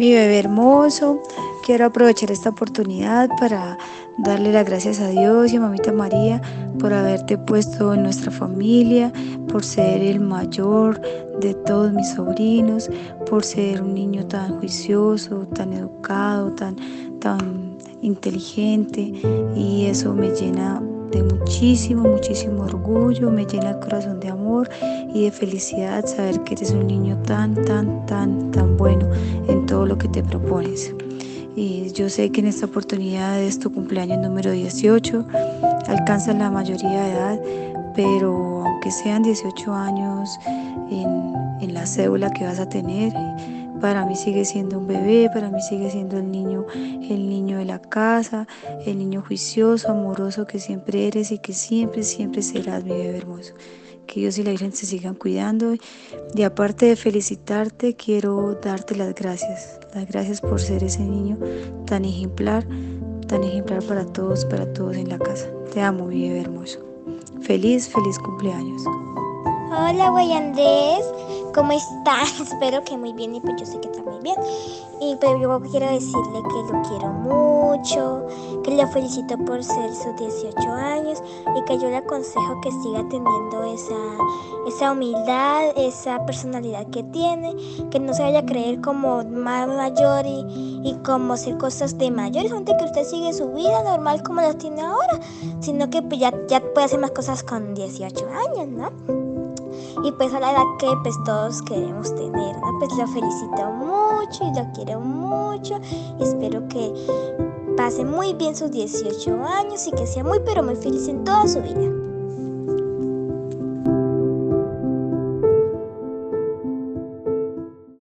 Mi bebé hermoso, quiero aprovechar esta oportunidad para darle las gracias a Dios y a Mamita María por haberte puesto en nuestra familia, por ser el mayor de todos mis sobrinos, por ser un niño tan juicioso, tan educado, tan, tan inteligente. Y eso me llena de muchísimo, muchísimo orgullo, me llena el corazón de amor y de felicidad saber que eres un niño tan, tan, tan, tan bueno lo que te propones. Y yo sé que en esta oportunidad es tu cumpleaños número 18, alcanzas la mayoría de edad, pero aunque sean 18 años en, en la cédula que vas a tener, para mí sigue siendo un bebé, para mí sigue siendo el niño, el niño de la casa, el niño juicioso, amoroso que siempre eres y que siempre, siempre serás mi bebé hermoso. Que Dios y la Virgen se sigan cuidando. Y aparte de felicitarte, quiero darte las gracias. Las gracias por ser ese niño tan ejemplar, tan ejemplar para todos, para todos en la casa. Te amo, mi bebé hermoso. Feliz, feliz cumpleaños. Hola, güey Andrés. ¿Cómo estás? Espero que muy bien y pues yo sé que está muy bien. Y pues yo quiero decirle que lo quiero mucho, que le felicito por ser sus 18 años y que yo le aconsejo que siga teniendo esa, esa humildad, esa personalidad que tiene, que no se vaya a creer como más mayor y, y como hacer cosas de mayor, solamente que usted sigue su vida normal como la tiene ahora, sino que pues ya, ya puede hacer más cosas con 18 años, ¿no? Y pues a la edad que pues todos queremos tener. Pues lo felicito mucho y lo quiero mucho y espero que pase muy bien sus 18 años y que sea muy pero muy feliz en toda su vida.